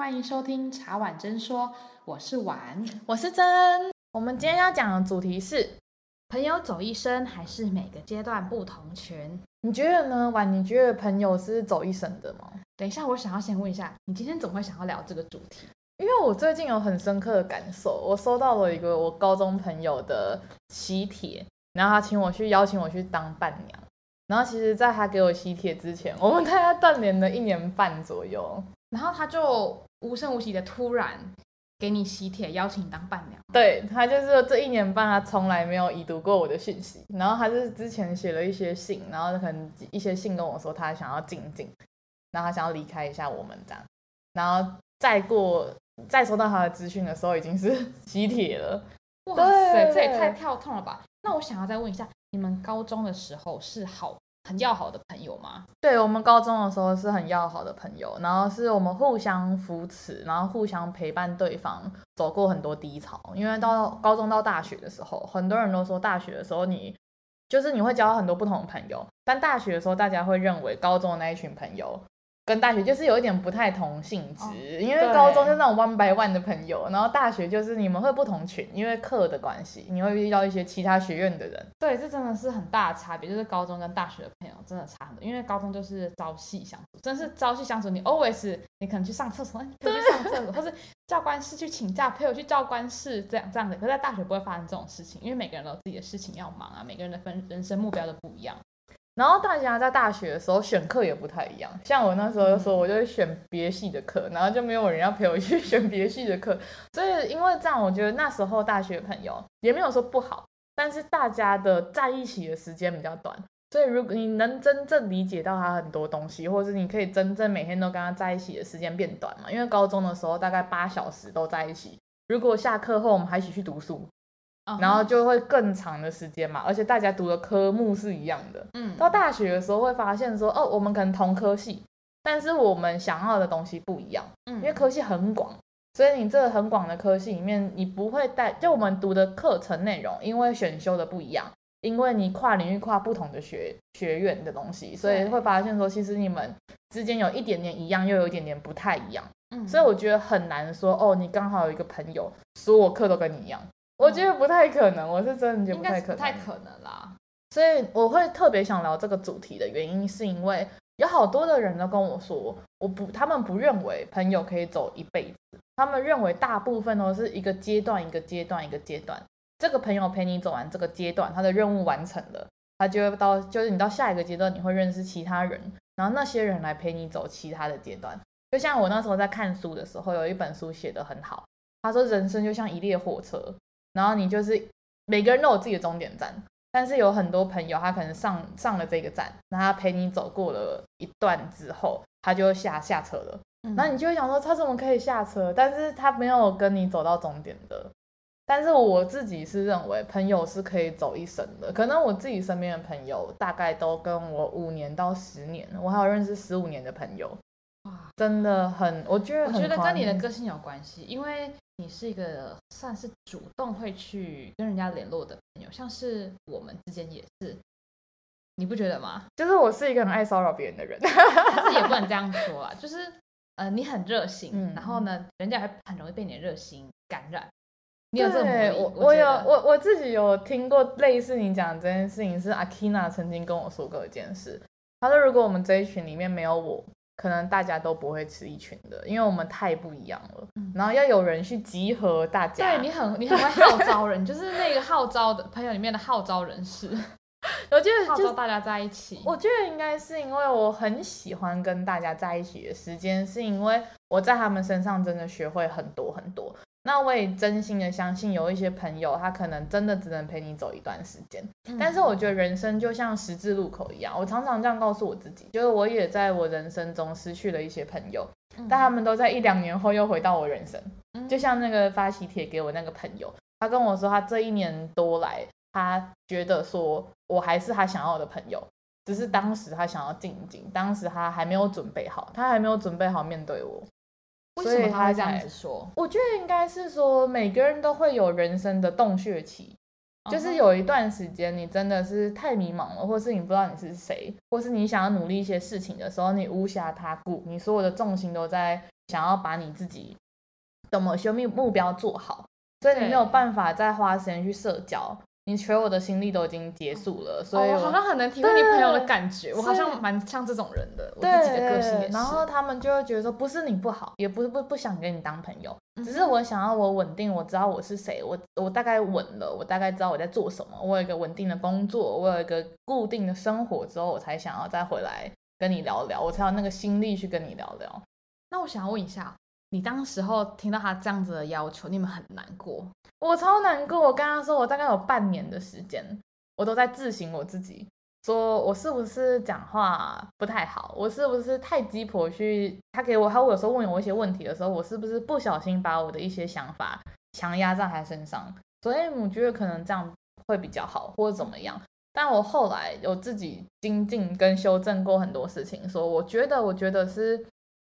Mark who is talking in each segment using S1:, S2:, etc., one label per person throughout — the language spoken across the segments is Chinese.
S1: 欢迎收听茶碗真说，我是碗，
S2: 我是真。我们今天要讲的主题是：
S1: 朋友走一生，还是每个阶段不同群？
S2: 你觉得呢？碗，你觉得朋友是走一生的吗？
S1: 等一下，我想要先问一下，你今天怎么会想要聊这个主题？
S2: 因为我最近有很深刻的感受，我收到了一个我高中朋友的喜帖，然后他请我去邀请我去当伴娘。然后其实，在他给我喜帖之前，我们大概断联了一年半左右。
S1: 然后他就无声无息的突然给你喜帖，邀请你当伴娘。
S2: 对，他就是这一年半，他从来没有已读过我的讯息。然后他就是之前写了一些信，然后可能一些信跟我说他想要静静，然后他想要离开一下我们这样。然后再过。再收到他的资讯的时候，已经是 喜帖了。
S1: 哇塞，这也太跳痛了吧！那我想要再问一下，你们高中的时候是好很要好的朋友吗？
S2: 对，我们高中的时候是很要好的朋友，然后是我们互相扶持，然后互相陪伴对方走过很多低潮。因为到高中到大学的时候，很多人都说大学的时候你就是你会交到很多不同的朋友，但大学的时候大家会认为高中的那一群朋友。跟大学就是有一点不太同性质，哦、因为高中就是那种 one by one 的朋友，然后大学就是你们会不同群，因为课的关系，你会遇到一些其他学院的人。
S1: 对，这真的是很大的差别，就是高中跟大学的朋友真的差很多。因为高中就是朝夕相处，真是朝夕相处。你 always 你可能去上厕所，你可以去上厕所，或是教官室去请假，陪我去教官室这样这样的。可是在大学不会发生这种事情，因为每个人都有自己的事情要忙啊，每个人的分人生目标都不一样。
S2: 然后大家在大学的时候选课也不太一样，像我那时候说，我就会选别系的课，然后就没有人要陪我去 选别系的课，所以因为这样，我觉得那时候大学朋友也没有说不好，但是大家的在一起的时间比较短，所以如果你能真正理解到他很多东西，或者是你可以真正每天都跟他在一起的时间变短嘛，因为高中的时候大概八小时都在一起，如果下课后我们还一起去读书。然后就会更长的时间嘛，而且大家读的科目是一样的。嗯，到大学的时候会发现说，哦，我们可能同科系，但是我们想要的东西不一样。嗯，因为科系很广，所以你这个很广的科系里面，你不会带，就我们读的课程内容，因为选修的不一样，因为你跨领域跨不同的学学院的东西，所以会发现说，其实你们之间有一点点一样，又有一点点不太一样。嗯，所以我觉得很难说，哦，你刚好有一个朋友，所有课都跟你一样。我觉得不太可能，我是真的觉得不太可能，
S1: 不太可能啦。
S2: 所以我会特别想聊这个主题的原因，是因为有好多的人都跟我说，我不，他们不认为朋友可以走一辈子，他们认为大部分都是一个阶段一个阶段一个阶段，这个朋友陪你走完这个阶段，他的任务完成了，他就会到，就是你到下一个阶段，你会认识其他人，然后那些人来陪你走其他的阶段。就像我那时候在看书的时候，有一本书写得很好，他说人生就像一列火车。然后你就是每个人都有自己的终点站，但是有很多朋友他可能上上了这个站，那他陪你走过了一段之后，他就下下车了。然后你就会想说他怎么可以下车？但是他没有跟你走到终点的。但是我自己是认为朋友是可以走一生的。可能我自己身边的朋友大概都跟我五年到十年，我还有认识十五年的朋友。哇，真的很，我觉得
S1: 我觉得跟你的个性有关系，因为。你是一个算是主动会去跟人家联络的朋友，像是我们之间也是，你不觉得吗？
S2: 就是我是一个很爱骚扰别人的人，
S1: 但是也不能这样说啊。就是呃，你很热心，嗯、然后呢，人家还很容易被你的热心感染。你有这种魔力？
S2: 我我有我我自己有听过类似你讲的这件事情，是阿 Kina 曾经跟我说过一件事。他说，如果我们这一群里面没有我。可能大家都不会吃一群的，因为我们太不一样了。嗯、然后要有人去集合大家。
S1: 对，你很你很会号召人，就是那个号召的朋友里面的号召人士。
S2: 我觉得
S1: 号召大家在一起。
S2: 我觉得应该是因为我很喜欢跟大家在一起的时间，是因为我在他们身上真的学会很多很多。那我也真心的相信，有一些朋友，他可能真的只能陪你走一段时间。嗯、但是我觉得人生就像十字路口一样，我常常这样告诉我自己，就是我也在我人生中失去了一些朋友，嗯、但他们都在一两年后又回到我人生。嗯、就像那个发喜帖给我那个朋友，他跟我说，他这一年多来，他觉得说我还是他想要的朋友，只是当时他想要静一静，当时他还没有准备好，他还没有准备好面对我。
S1: 为什么他会这样子说？
S2: 我觉得应该是说，每个人都会有人生的洞穴期，就是有一段时间你真的是太迷茫了，或是你不知道你是谁，或是你想要努力一些事情的时候，你无暇他顾，你所有的重心都在想要把你自己的某些目目标做好，所以你没有办法再花时间去社交。你所有的心力都已经结束了，所以
S1: 好像很能体会你朋友的感觉。我好像蛮像这种人的，我自己的个性也是。
S2: 然后他们就会觉得说，不是你不好，也不是不不想跟你当朋友，只是我想要我稳定，我知道我是谁，我我大概稳了，我大概知道我在做什么，我有一个稳定的工作，我有一个固定的生活之后，我才想要再回来跟你聊聊，我才有那个心力去跟你聊聊。
S1: 那我想要问一下。你当时候听到他这样子的要求，你们很难过？
S2: 我超难过。我跟他说，我大概有半年的时间，我都在自省我自己，说我是不是讲话不太好，我是不是太鸡婆去？他给我，他有时候问我一些问题的时候，我是不是不小心把我的一些想法强压在他身上？所以我觉得可能这样会比较好，或者怎么样。但我后来有自己精进跟修正过很多事情，说我觉得，我觉得是。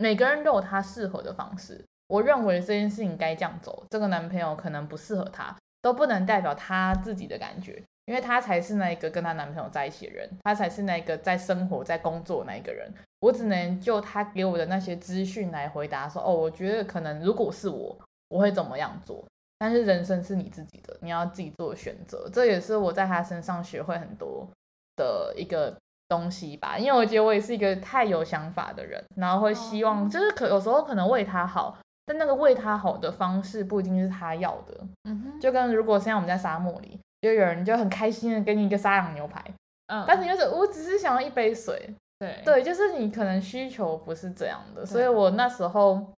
S2: 每个人都有他适合的方式，我认为这件事情该这样走。这个男朋友可能不适合他，都不能代表他自己的感觉，因为他才是那一个跟他男朋友在一起的人，他才是那一个在生活在工作的那一个人。我只能就他给我的那些资讯来回答说，哦，我觉得可能如果是我，我会怎么样做。但是人生是你自己的，你要自己做选择。这也是我在他身上学会很多的一个。东西吧，因为我觉得我也是一个太有想法的人，然后会希望就是可有时候可能为他好，但那个为他好的方式不一定是他要的。嗯哼，就跟如果现在我们在沙漠里，就有人就很开心的给你一个沙朗牛排，嗯，但是你就是我只是想要一杯水，对对，就是你可能需求不是这样的，所以我那时候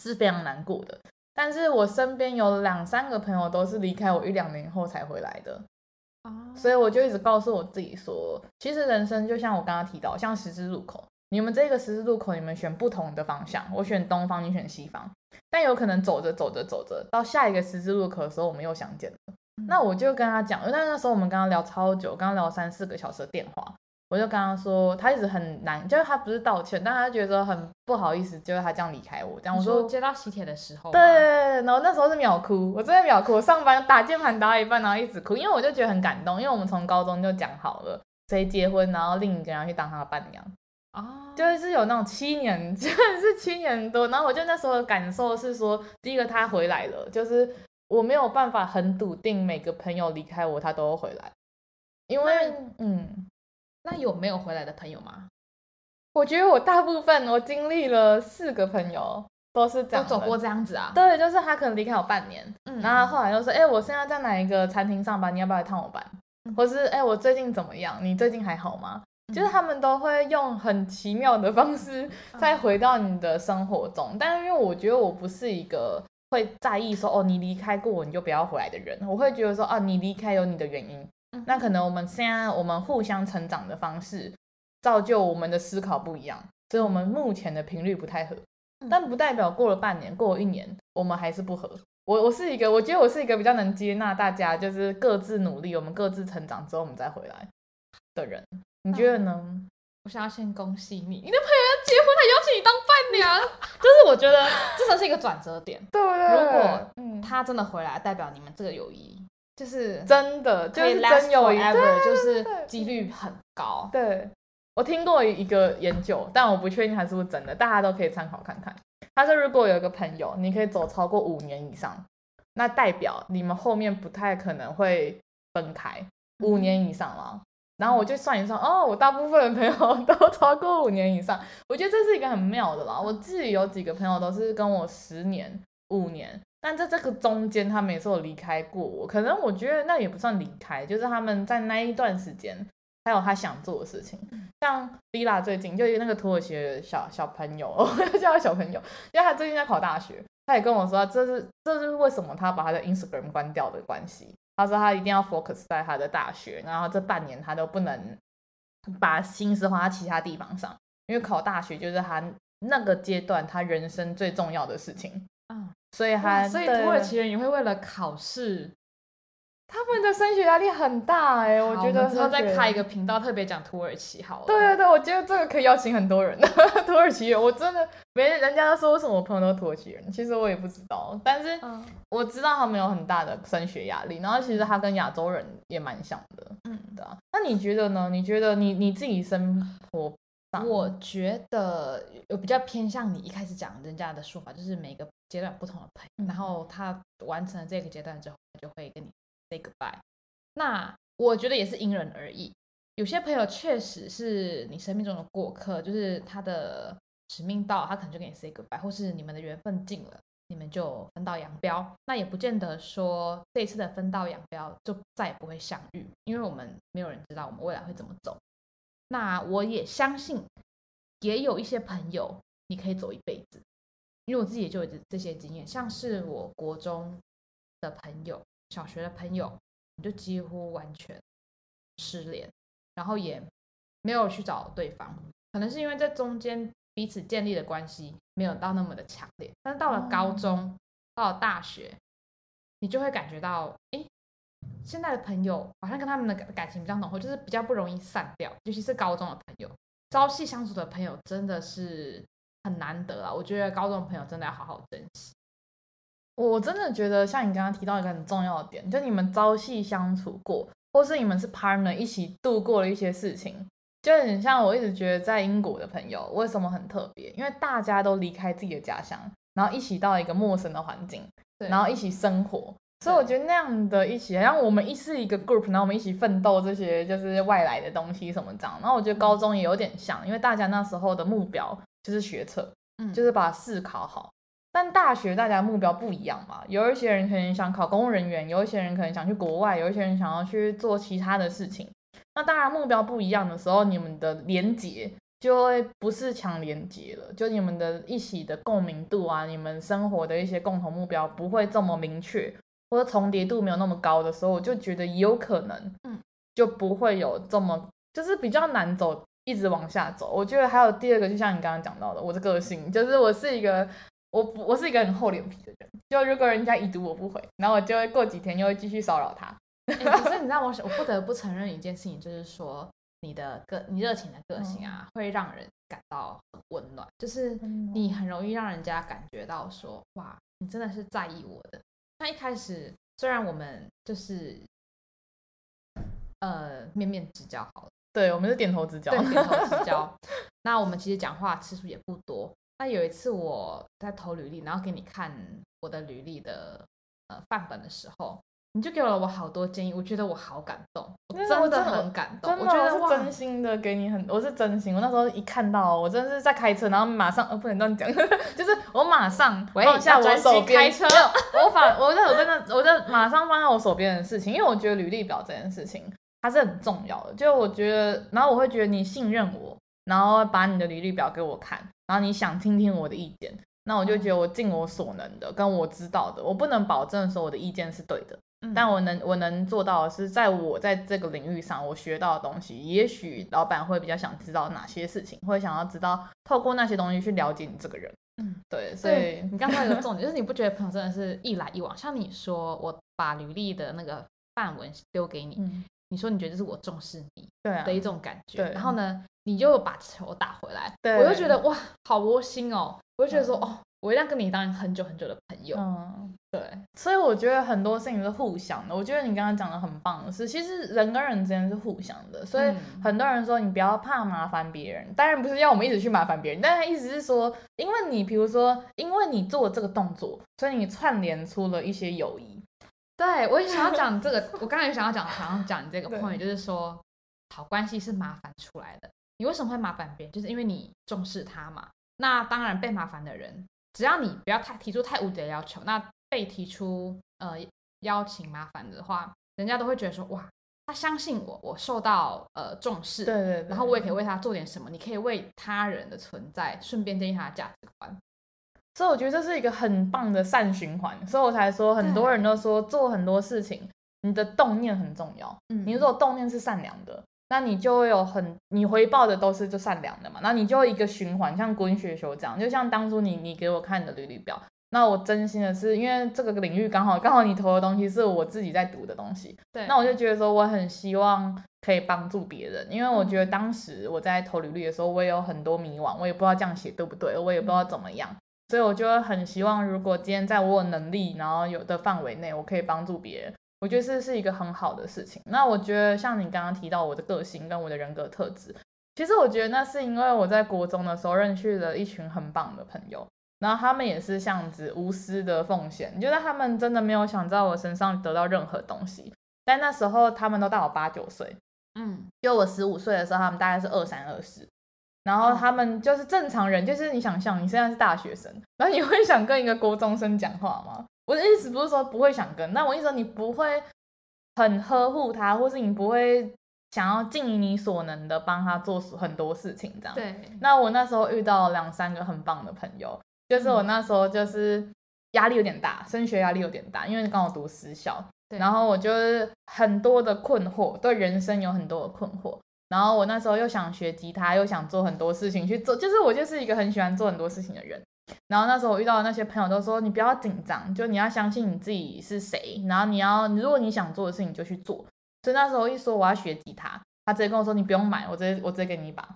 S2: 是非常难过的。但是我身边有两三个朋友都是离开我一两年后才回来的。所以我就一直告诉我自己说，其实人生就像我刚刚提到，像十字路口，你们这个十字路口，你们选不同的方向，我选东方，你选西方，但有可能走着走着走着，到下一个十字路口的时候，我们又相见了。那我就跟他讲，因为那时候我们刚刚聊超久，刚刚聊三四个小时的电话。我就跟他说，他一直很难，就是他不是道歉，但他觉得很不好意思，就是他这样离开我。这样我说
S1: 接到喜帖的时候，
S2: 对，然后那时候是秒哭，我真的秒哭。我上班打键盘打到一半，然后一直哭，因为我就觉得很感动，因为我们从高中就讲好了谁结婚，然后另一个人去当他的伴娘啊，就是有那种七年，真的是七年多。然后我就那时候的感受是说，第一个他回来了，就是我没有办法很笃定每个朋友离开我他都会回来，因为嗯。
S1: 那有没有回来的朋友吗？
S2: 我觉得我大部分我经历了四个朋友都是这样，
S1: 都走过这样子啊。
S2: 对，就是他可能离开我半年，嗯，然后后来就说，哎、欸，我现在在哪一个餐厅上班，你要不要来探我班？嗯、或是，哎、欸，我最近怎么样？你最近还好吗？嗯、就是他们都会用很奇妙的方式再回到你的生活中，嗯、但是因为我觉得我不是一个会在意说，哦，你离开过我你就不要回来的人，我会觉得说，啊，你离开有你的原因。那可能我们现在我们互相成长的方式，造就我们的思考不一样，所以我们目前的频率不太合，但不代表过了半年，过了一年，我们还是不合。我我是一个，我觉得我是一个比较能接纳大家，就是各自努力，我们各自成长之后，我们再回来的人。你觉得呢？嗯，
S1: 我想要先恭喜你，你的朋友要结婚，他邀请你当伴娘，就是我觉得这才是一个转折点。
S2: 对不对？
S1: 如果他真的回来，代表你们这个友谊。就是
S2: 真的，就是真有一个，
S1: 就是几率很高。
S2: 对，我听过一个研究，但我不确定它是不是真的，大家都可以参考看看。他说，如果有一个朋友，你可以走超过五年以上，那代表你们后面不太可能会分开。五年以上了，然后我就算一算，哦，我大部分的朋友都超过五年以上，我觉得这是一个很妙的啦。我自己有几个朋友都是跟我十年、五年。但在这个中间，他们也是有离开过我。可能我觉得那也不算离开，就是他们在那一段时间，还有他想做的事情。像 Lila 最近就那个土耳其的小小朋友，我要叫他小朋友，因为他最近在考大学，他也跟我说，这是这是为什么他把他的 Instagram 关掉的关系。他说他一定要 focus 在他的大学，然后这半年他都不能把心思花在其他地方上，因为考大学就是他那个阶段他人生最重要的事情。啊，所以还
S1: 所以土耳其人也会为了考试，
S2: 他们的升学压力很大哎、欸，我觉得。之后
S1: 再开一个频道，特别讲土耳其好了。
S2: 对对对，我觉得这个可以邀请很多人。土耳其人，我真的没人家都说为什么我朋友都是土耳其人，其实我也不知道，但是我知道他们有很大的升学压力，然后其实他跟亚洲人也蛮像的，嗯，对啊。那你觉得呢？你觉得你你自己生活
S1: 我觉得有比较偏向你一开始讲人家的说法，就是每个阶段不同的朋友，嗯、然后他完成了这个阶段之后，他就会跟你 say goodbye。那我觉得也是因人而异，有些朋友确实是你生命中的过客，就是他的使命到，他可能就跟你 say goodbye，或是你们的缘分尽了，你们就分道扬镳。那也不见得说这一次的分道扬镳就再也不会相遇，因为我们没有人知道我们未来会怎么走。那我也相信，也有一些朋友你可以走一辈子，因为我自己也就有这些经验，像是我国中的朋友、小学的朋友，你就几乎完全失联，然后也没有去找对方，可能是因为在中间彼此建立的关系没有到那么的强烈，但是到了高中，到了大学，你就会感觉到，哎。现在的朋友好像跟他们的感情比较浓厚，就是比较不容易散掉，尤其是高中的朋友，朝夕相处的朋友真的是很难得啊！我觉得高中的朋友真的要好好珍惜。
S2: 我真的觉得，像你刚刚提到一个很重要的点，就你们朝夕相处过，或是你们是 partner 一起度过了一些事情，就很像我一直觉得在英国的朋友为什么很特别，因为大家都离开自己的家乡，然后一起到一个陌生的环境，然后一起生活。所以我觉得那样的一起，像我们一是一个 group，然后我们一起奋斗，这些就是外来的东西什么这样。然后我觉得高中也有点像，因为大家那时候的目标就是学测，嗯，就是把试考好。但大学大家目标不一样嘛，有一些人可能想考公务人员，有一些人可能想去国外，有一些人想要去做其他的事情。那当然目标不一样的时候，你们的连结就会不是强连结了，就你们的一起的共鸣度啊，你们生活的一些共同目标不会这么明确。或者重叠度没有那么高的时候，我就觉得有可能，嗯，就不会有这么，就是比较难走，一直往下走。我觉得还有第二个，就像你刚刚讲到的，我的个性就是我是一个，我我是一个很厚脸皮的人。就如果人家已读我不回，然后我就会过几天又会继续骚扰他。
S1: 可是、欸、你知道我，我不得不承认一件事情，就是说你的个你热情的个性啊，嗯、会让人感到很温暖，就是你很容易让人家感觉到说，哇，你真的是在意我的。那一开始，虽然我们就是呃面面之交好了，
S2: 对，我们是点头之交，
S1: 对，点头之交。那我们其实讲话次数也不多。那有一次我在投履历，然后给你看我的履历的呃范本的时候。你就给了我好多建议，我觉得我好感动，我真的很感动。
S2: 我觉得是真心的给你很，我是真心。我那时候一看到，我真的是在开车，然后马上，呃，不能这样讲，就是我马上放下我手边，开车，我反，我在我在那，我在马上放下我手边的事情，因为我觉得履历表这件事情它是很重要的。就我觉得，然后我会觉得你信任我，然后把你的履历表给我看，然后你想听听我的意见，那我就觉得我尽我所能的，跟我知道的，我不能保证说我的意见是对的。但我能我能做到的是，在我在这个领域上我学到的东西，也许老板会比较想知道哪些事情，会想要知道透过那些东西去了解你这个人。嗯，对，所以
S1: 你刚才有个重点，就是你不觉得朋友真的是一来一往？像你说我把履历的那个范文丢给你，嗯、你说你觉得这是我重视你的一种感
S2: 觉，啊、
S1: 然后呢，你就把球打回来，对我就觉得哇，好窝心哦，我就觉得说、嗯、哦。我一定要跟你当很久很久的朋友。嗯，对，
S2: 所以我觉得很多事情是互相的。我觉得你刚刚讲的很棒的是，其实人跟人之间是互相的。所以很多人说你不要怕麻烦别人，当然不是要我们一直去麻烦别人，但是他意思是说，因为你比如说，因为你做这个动作，所以你串联出了一些友谊。
S1: 对，我也想要讲这个，我刚才想要讲，想要讲你这个 point，就是说，好关系是麻烦出来的。你为什么会麻烦别人？就是因为你重视他嘛。那当然被麻烦的人。只要你不要太提出太无理的要求，那被提出呃邀请麻烦的话，人家都会觉得说哇，他相信我，我受到呃重视，
S2: 对，对对，
S1: 然后我也可以为他做点什么，你可以为他人的存在顺便建立他的价值观，
S2: 所以我觉得这是一个很棒的善循环，所以我才说很多人都说做很多事情，你的动念很重要，嗯，你如果动念是善良的。那你就会有很，你回报的都是就善良的嘛，那你就一个循环，像滚雪球这样，就像当初你你给我看的履历表，那我真心的是因为这个领域刚好刚好你投的东西是我自己在读的东西，对，那我就觉得说我很希望可以帮助别人，因为我觉得当时我在投履历的时候，我也有很多迷惘，我也不知道这样写对不对，我也不知道怎么样，所以我就很希望如果今天在我有能力然后有的范围内，我可以帮助别人。我觉得这是一个很好的事情。那我觉得像你刚刚提到我的个性跟我的人格特质，其实我觉得那是因为我在国中的时候认识了一群很棒的朋友，然后他们也是这样子无私的奉献，就是他们真的没有想在我身上得到任何东西。但那时候他们都大我八九岁，
S1: 嗯，
S2: 就我十五岁的时候，他们大概是二三二四，然后他们就是正常人，就是你想象你现在是大学生，然后你会想跟一个高中生讲话吗？我的意思不是说不会想跟，那我意思说你不会很呵护他，或是你不会。想要尽你所能的帮他做很多事情，这样。
S1: 对。
S2: 那我那时候遇到两三个很棒的朋友，就是我那时候就是压力有点大，升学压力有点大，因为刚好读私校。然后我就是很多的困惑，对人生有很多的困惑。然后我那时候又想学吉他，又想做很多事情去做，就是我就是一个很喜欢做很多事情的人。然后那时候我遇到的那些朋友都说：“你不要紧张，就你要相信你自己是谁，然后你要，如果你想做的事情就去做。”所以那时候一说我要学吉他，他直接跟我说，你不用买，我直接我直接给你一把。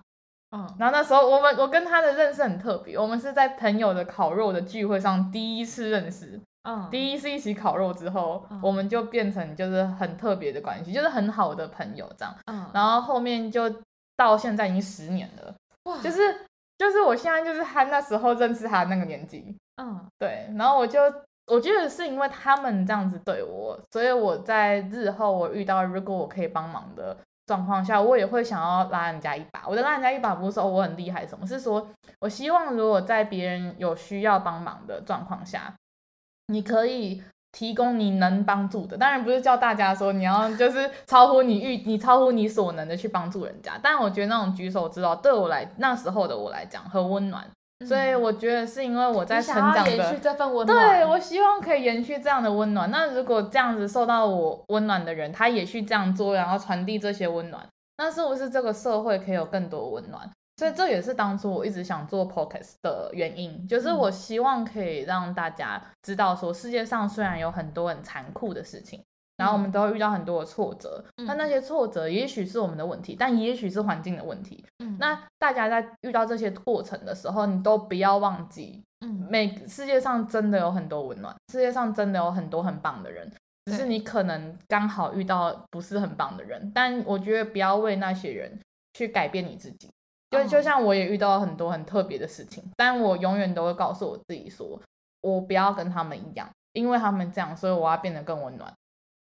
S2: 嗯，然后那时候我们我跟他的认识很特别，我们是在朋友的烤肉的聚会上第一次认识。嗯，第一次一起烤肉之后，嗯、我们就变成就是很特别的关系，就是很好的朋友这样。嗯，然后后面就到现在已经十年了。哇，就是就是我现在就是他那时候认识他那个年纪。嗯，对，然后我就。我觉得是因为他们这样子对我，所以我在日后我遇到如果我可以帮忙的状况下，我也会想要拉人家一把。我的拉人家一把不是说我很厉害什么，是说我希望如果在别人有需要帮忙的状况下，你可以提供你能帮助的。当然不是叫大家说你要就是超乎你预 你超乎你所能的去帮助人家，但我觉得那种举手之劳对我来那时候的我来讲很温暖。所以我觉得是因为我在成长的，延续这份温暖。对，我希望可以延续这样的温暖。那如果这样子受到我温暖的人，他也去这样做，然后传递这些温暖，那是不是这个社会可以有更多温暖？所以这也是当初我一直想做 podcast 的原因，就是我希望可以让大家知道说，世界上虽然有很多很残酷的事情。然后我们都会遇到很多的挫折，那、嗯、那些挫折也许是我们的问题，但也许是环境的问题。嗯，那大家在遇到这些过程的时候，你都不要忘记，嗯，每世界上真的有很多温暖，世界上真的有很多很棒的人，只是你可能刚好遇到不是很棒的人。但我觉得不要为那些人去改变你自己，就就像我也遇到很多很特别的事情，但我永远都会告诉我自己说，我不要跟他们一样，因为他们这样，所以我要变得更温暖。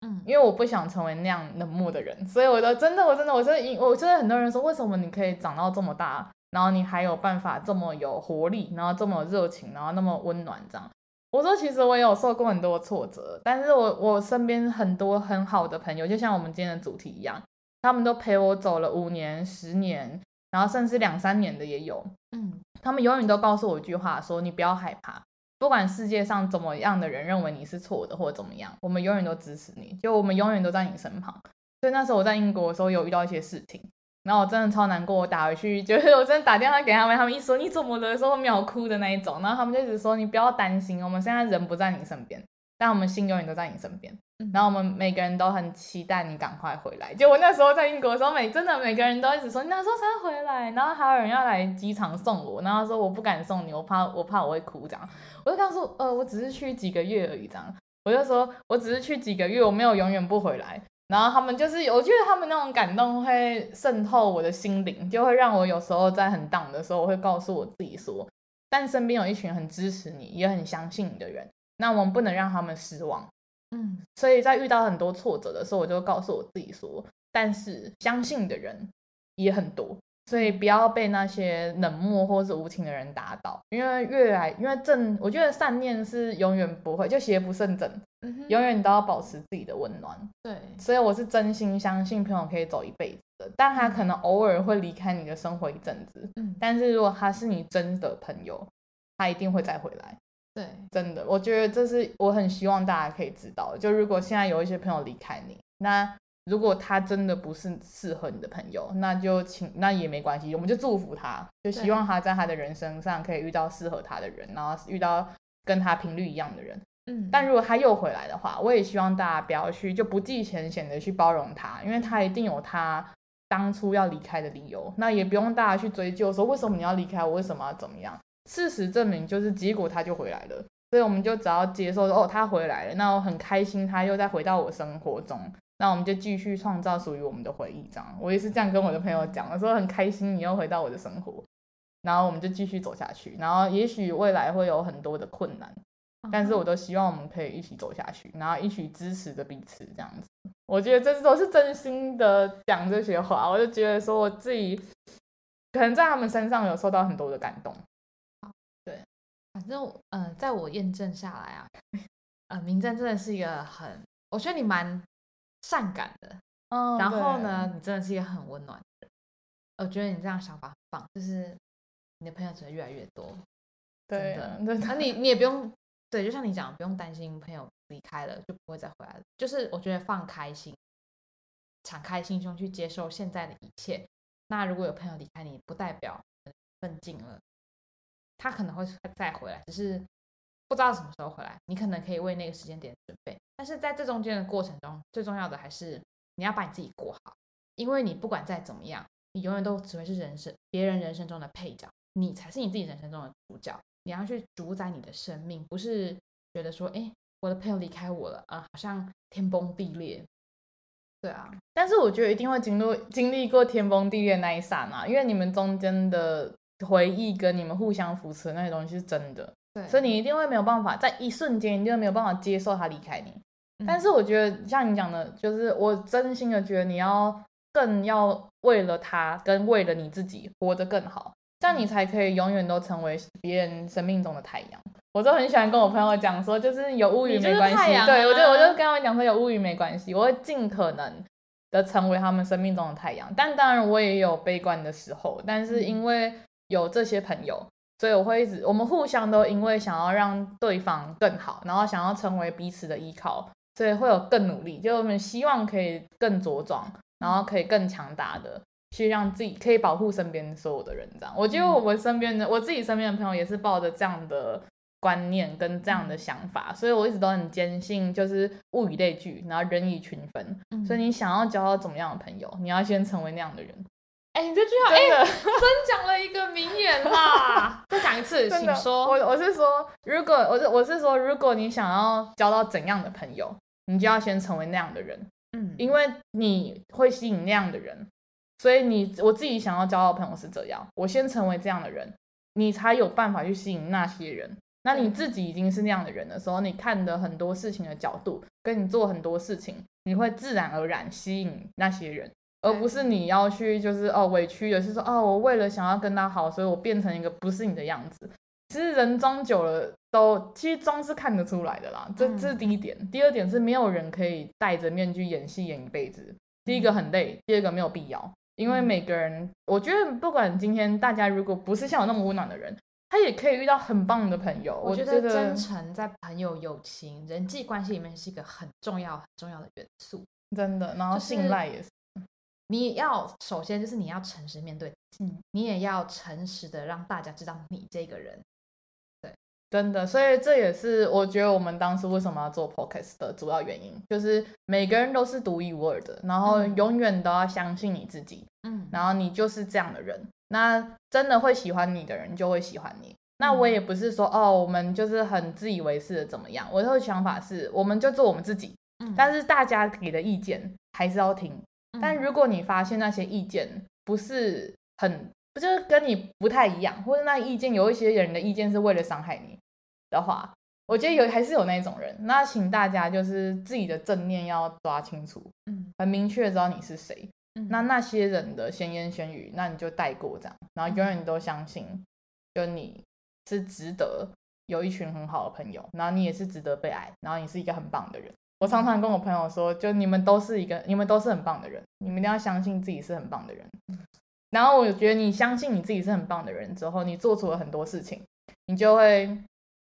S2: 嗯，因为我不想成为那样冷漠的人，所以我都真的，我真的，我真的，我真的很多人说，为什么你可以长到这么大，然后你还有办法这么有活力，然后这么热情，然后那么温暖这样？我说其实我也有受过很多挫折，但是我我身边很多很好的朋友，就像我们今天的主题一样，他们都陪我走了五年、十年，然后甚至两三年的也有。嗯，他们永远都告诉我一句话，说你不要害怕。不管世界上怎么样的人认为你是错的，或者怎么样，我们永远都支持你，就我们永远都在你身旁。所以那时候我在英国的时候有遇到一些事情，然后我真的超难过，我打回去 就是我真的打电话给他们，他们一说你怎么了的时候，我秒哭的那一种，然后他们就一直说你不要担心，我们现在人不在你身边。但我们心永远都在你身边，然后我们每个人都很期待你赶快回来。就我那时候在英国的时候，每真的每个人都一直说你哪时候才回来，然后还有人要来机场送我，然后说我不敢送你，我怕我怕我会哭这样。我就告诉，呃，我只是去几个月而已这样。我就说我只是去几个月，我没有永远不回来。然后他们就是，我觉得他们那种感动会渗透我的心灵，就会让我有时候在很 down 的时候，我会告诉我自己说，但身边有一群很支持你，也很相信你的人。那我们不能让他们失望，嗯，所以在遇到很多挫折的时候，我就告诉我自己说，但是相信的人也很多，所以不要被那些冷漠或是无情的人打倒，因为越来，因为正，我觉得善念是永远不会，就邪不胜正，嗯，永远都要保持自己的温暖，对，所以我是真心相信朋友可以走一辈子的，但他可能偶尔会离开你的生活一阵子，嗯，但是如果他是你真的朋友，他一定会再回来。对，真的，我觉得这是我很希望大家可以知道。就如果现在有一些朋友离开你，那如果他真的不是适合你的朋友，那就请那也没关系，我们就祝福他，就希望他在他的人生上可以遇到适合他的人，然后遇到跟他频率一样的人。嗯，但如果他又回来的话，我也希望大家不要去就不计前嫌的去包容他，因为他一定有他当初要离开的理由。那也不用大家去追究说为什么你要离开我，为什么要怎么样。事实证明，就是结果他就回来了，所以我们就只要接受说，哦，他回来了，那我很开心，他又再回到我生活中，那我们就继续创造属于我们的回忆。这样，我也是这样跟我的朋友讲，我说很开心你又回到我的生活，然后我们就继续走下去。然后也许未来会有很多的困难，但是我都希望我们可以一起走下去，然后一起支持着彼此这样子。我觉得这都是真心的讲这些话，我就觉得说我自己可能在他们身上有受到很多的感动。对，
S1: 反正嗯、呃，在我验证下来啊，呃，明真真的是一个很，我觉得你蛮善感的，嗯，然后呢，你真的是一个很温暖的人。我觉得你这样想法很棒，就是你的朋友只会越来越多，
S2: 对的，那
S1: 你你也不用，对，就像你讲，不用担心朋友。离开了就不会再回来了，就是我觉得放开心，敞开心胸去接受现在的一切。那如果有朋友离开你，不代表奋进了，他可能会再回来，只是不知道什么时候回来。你可能可以为那个时间点准备，但是在这中间的过程中，最重要的还是你要把你自己过好，因为你不管再怎么样，你永远都只会是人生别人人生中的配角，你才是你自己人生中的主角。你要去主宰你的生命，不是觉得说，哎。我的朋友离开我了，啊，好像天崩地裂。对啊，
S2: 但是我觉得一定会经历经历过天崩地裂那一刹那，因为你们中间的回忆跟你们互相扶持的那些东西是真的。对，所以你一定会没有办法在一瞬间，你就没有办法接受他离开你。嗯。但是我觉得像你讲的，就是我真心的觉得你要更要为了他跟为了你自己活得更好，这样你才可以永远都成为别人生命中的太阳。我就很喜欢跟我朋友讲说，就是有乌云没关系。啊、对，我就我就跟他们讲说，有乌云没关系，我会尽可能的成为他们生命中的太阳。但当然，我也有悲观的时候。但是因为有这些朋友，所以我会一直，我们互相都因为想要让对方更好，然后想要成为彼此的依靠，所以会有更努力。就我们希望可以更茁壮，然后可以更强大的去让自己可以保护身边所有的人。这样，我觉得我们身边的我自己身边的朋友也是抱着这样的。观念跟这样的想法，嗯，所以我一直都很坚信，就是物以类聚，然后人以群分。嗯，所以你想要交到怎么样的朋友，你要先成为那样的人。
S1: 哎，你这句话，哎，真讲了一个名言啦！再讲一次，请说。
S2: 我我是说，如果我是我是说，如果你想要交到怎样的朋友，你就要先成为那样的人。嗯，因为你会吸引那样的人，所以你我自己想要交到朋友是这样，我先成为这样的人，你才有办法去吸引那些人。那你自己已经是那样的人的时候，你看的很多事情的角度，跟你做很多事情，你会自然而然吸引那些人，而不是你要去就是哦委屈的是说哦我为了想要跟他好，所以我变成一个不是你的样子。其实人装久了都其实装是看得出来的啦，这这是第一点。第二点是没有人可以戴着面具演戏演一辈子。第一个很累，第二个没有必要，因为每个人，我觉得不管今天大家如果不是像我那么温暖的人。他也可以遇到很棒的朋友。
S1: 我觉得真诚在朋友、友情、人际关系里面是一个很重要、很重要的元素。
S2: 真的，然后信赖也是。
S1: 你要首先就是你要诚实面对，嗯，你也要诚实的让大家知道你这个人。对，
S2: 真的，所以这也是我觉得我们当时为什么要做 podcast 的主要原因，就是每个人都是独一无二的，然后永远都要相信你自己，嗯，然后你就是这样的人。那真的会喜欢你的人就会喜欢你。那我也不是说哦，我们就是很自以为是的怎么样。我的想法是，我们就做我们自己。嗯。但是大家给的意见还是要听。但如果你发现那些意见不是很，不就是跟你不太一样，或者那意见有一些人的意见是为了伤害你的话，我觉得有还是有那种人。那请大家就是自己的正念要抓清楚，嗯，很明确知道你是谁。那那些人的闲言闲语，那你就带过这样，然后永远都相信，就你是值得有一群很好的朋友，然后你也是值得被爱，然后你是一个很棒的人。我常常跟我朋友说，就你们都是一个，你们都是很棒的人，你们一定要相信自己是很棒的人。然后我觉得你相信你自己是很棒的人之后，你做出了很多事情，你就会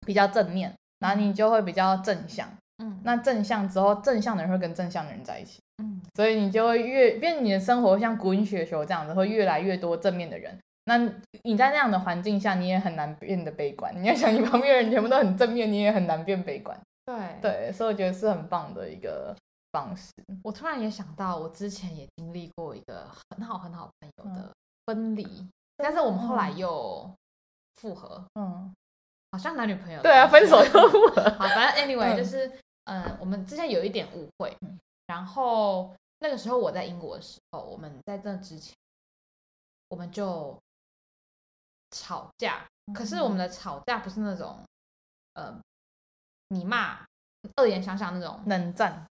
S2: 比较正面，然后你就会比较正向。嗯，那正向之后，正向的人会跟正向的人在一起。嗯，所以你就会越变，你的生活像滚雪球这样子，会越来越多正面的人。那你在那样的环境下，你也很难变得悲观。你要想，你旁边的人全部都很正面，你也很难变悲观。
S1: 对
S2: 对，所以我觉得是很棒的一个方式。
S1: 我突然也想到，我之前也经历过一个很好很好朋友的分离，嗯，但是我们后来又复合。嗯，好像男女朋友。
S2: 对啊，分手又复合。
S1: 好，反正 anyway 就是。嗯，我们之前有一点误会，然后那个时候我在英国的时候，我们在这之前，我们就吵架。可是我们的吵架不是那种，呃，你骂、恶言相向那种
S2: 冷战。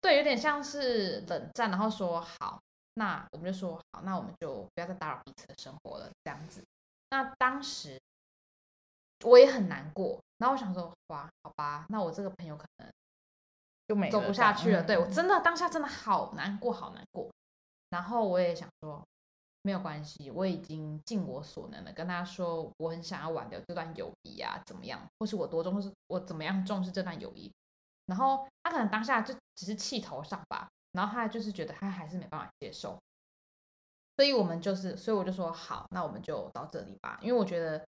S1: 对，有点像是冷战，然后说好，那我们就说好，那我们就不要再打扰彼此的生活了，这样子。那当时我也很难过，然后我想说，哇，好吧，那我这个朋友可能就没走不下去了。对，我真的当下真的好难过，好难过。然后我也想说，没有关系，我已经尽我所能的跟他说，我很想要挽留这段友谊啊，怎么样？或是我多重视，我怎么样重视这段友谊？然后他可能当下就只是气头上吧，然后他就是觉得他还是没办法接受，所以我们就是，所以我就说好，那我们就到这里吧，因为我觉得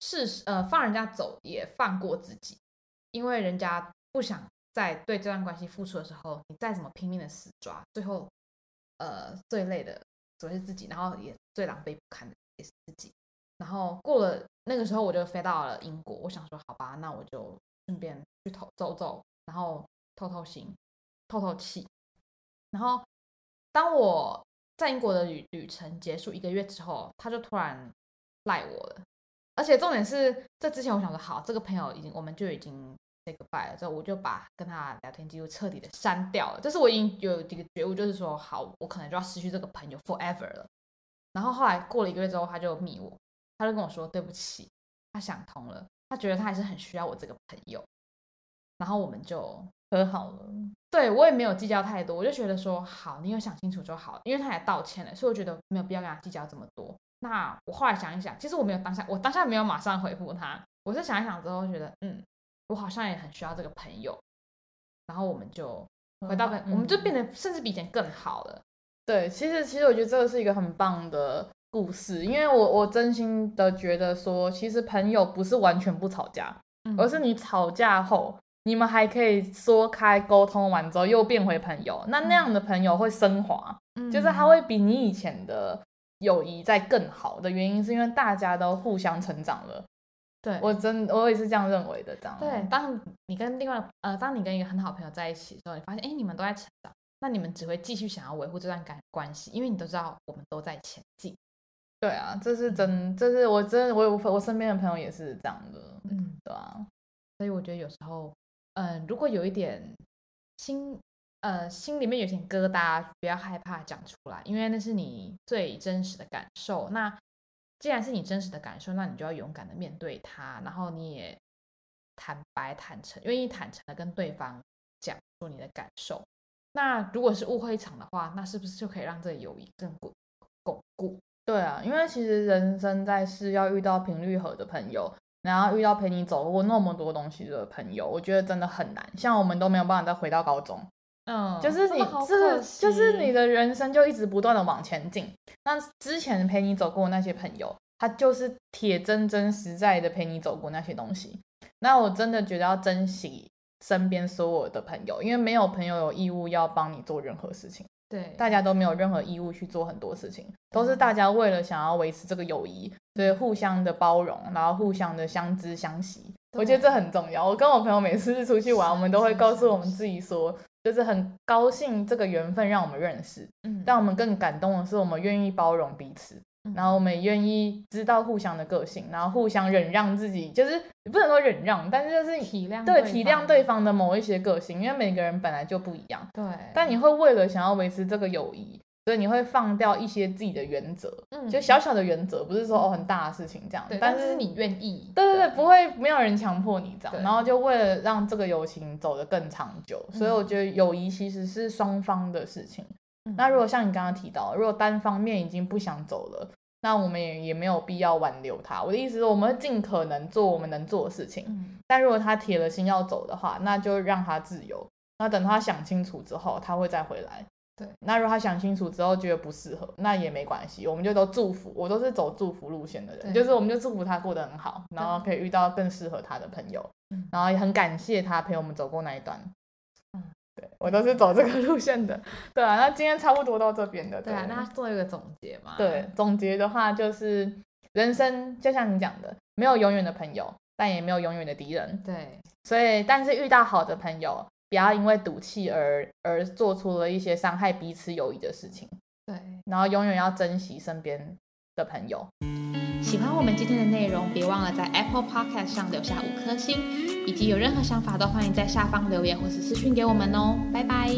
S1: 是呃放人家走也放过自己，因为人家不想在对这段关系付出的时候，你再怎么拼命的死抓，最后呃最累的总是自己，然后也最狼狈不堪的也是自己。然后过了那个时候，我就飞到了英国，我想说好吧，那我就顺便去走走走。然后透透心，透透气。然后当我在英国的旅旅程结束一个月之后，他就突然赖我了。而且重点是，这之前我想说好，这个朋友已经我们就已经 say goodbye 了，之后我就把跟他聊天记录彻底的删掉了。这是我已经有这个觉悟，就是说好，我可能就要失去这个朋友 forever 了。然后后来过了一个月之后，他就密我，他就跟我说对不起，他想通了，他觉得他还是很需要我这个朋友。然后我们就和好了。对，我也没有计较太多，我就觉得说好，你有想清楚就好。因为他也道歉了，所以我觉得没有必要跟他计较这么多。那我后来想一想，其实我没有当下，我当下没有马上回复他，我是想一想之后觉得，嗯，我好像也很需要这个朋友。然后我们就回到跟，嗯、我们就变得甚至比以前更好了。
S2: 对，其实其实我觉得这个是一个很棒的故事，因为我我真心的觉得说，其实朋友不是完全不吵架，嗯、而是你吵架后。你们还可以说开沟通完之后又变回朋友，那那样的朋友会升华，嗯、就是他会比你以前的友谊再更好的原因，是因为大家都互相成长了。对，我真我也是这样认为的，这样。
S1: 对，当你跟另外呃，当你跟一个很好朋友在一起的时候，你发现哎，你们都在成长，那你们只会继续想要维护这段感关系，因为你都知道我们都在前进。
S2: 对啊，这是真，这是我真我我身边的朋友也是这样的，嗯，对啊，
S1: 所以我觉得有时候。嗯，如果有一点心，呃，心里面有点疙瘩，不要害怕讲出来，因为那是你最真实的感受。那既然是你真实的感受，那你就要勇敢的面对它，然后你也坦白坦诚，愿意坦诚的跟对方讲出你的感受。那如果是误会一场的话，那是不是就可以让这友谊更巩巩固？
S2: 对啊，因为其实人生在世，要遇到频率合的朋友。然后遇到陪你走过那么多东西的朋友，我觉得真的很难。像我们都没有办法再回到高中，嗯，就是你这个，就是你的人生就一直不断的往前进。那之前陪你走过那些朋友，他就是铁真真实在的陪你走过那些东西。那我真的觉得要珍惜身边所有的朋友，因为没有朋友有义务要帮你做任何事情。
S1: 对，
S2: 大家都没有任何义务去做很多事情，都是大家为了想要维持这个友谊，所以互相的包容，然后互相的相知相惜。我觉得这很重要。我跟我朋友每次出去玩，我们都会告诉我们自己说，就是很高兴这个缘分让我们认识。嗯，让我们更感动的是，我们愿意包容彼此。然后我们也愿意知道互相的个性，然后互相忍让自己，就是不能说忍让，但是就是
S1: 体谅
S2: 对体谅对方的某一些个性，因为每个人本来就不一样。
S1: 对。
S2: 但你会为了想要维持这个友谊，所以你会放掉一些自己的原则，嗯，就小小的原则，不是说哦很大的事情这样。
S1: 对。
S2: 但
S1: 是你愿意。
S2: 对对对，不会没有人强迫你这样，然后就为了让这个友情走得更长久，所以我觉得友谊其实是双方的事情。那如果像你刚刚提到，如果单方面已经不想走了。那我们也也没有必要挽留他。我的意思是，我们尽可能做我们能做的事情。嗯、但如果他铁了心要走的话，那就让他自由。那等他想清楚之后，他会再回来。
S1: 对。
S2: 那如果他想清楚之后觉得不适合，那也没关系，我们就都祝福。我都是走祝福路线的人，就是我们就祝福他过得很好，然后可以遇到更适合他的朋友。然后也很感谢他陪我们走过那一段。嗯，对我都是走这个路线的，对啊，那今天差不多到这边的，
S1: 对啊，那做一个总结嘛。
S2: 对，总结的话就是，人生就像你讲的，没有永远的朋友，但也没有永远的敌人。
S1: 对，
S2: 所以但是遇到好的朋友，不要因为赌气而而做出了一些伤害彼此友谊的事情。
S1: 对，
S2: 然后永远要珍惜身边的朋友。
S1: 喜欢我们今天的内容，别忘了在 Apple Podcast 上留下五颗星，以及有任何想法都欢迎在下方留言或是私讯给我们哦。拜拜。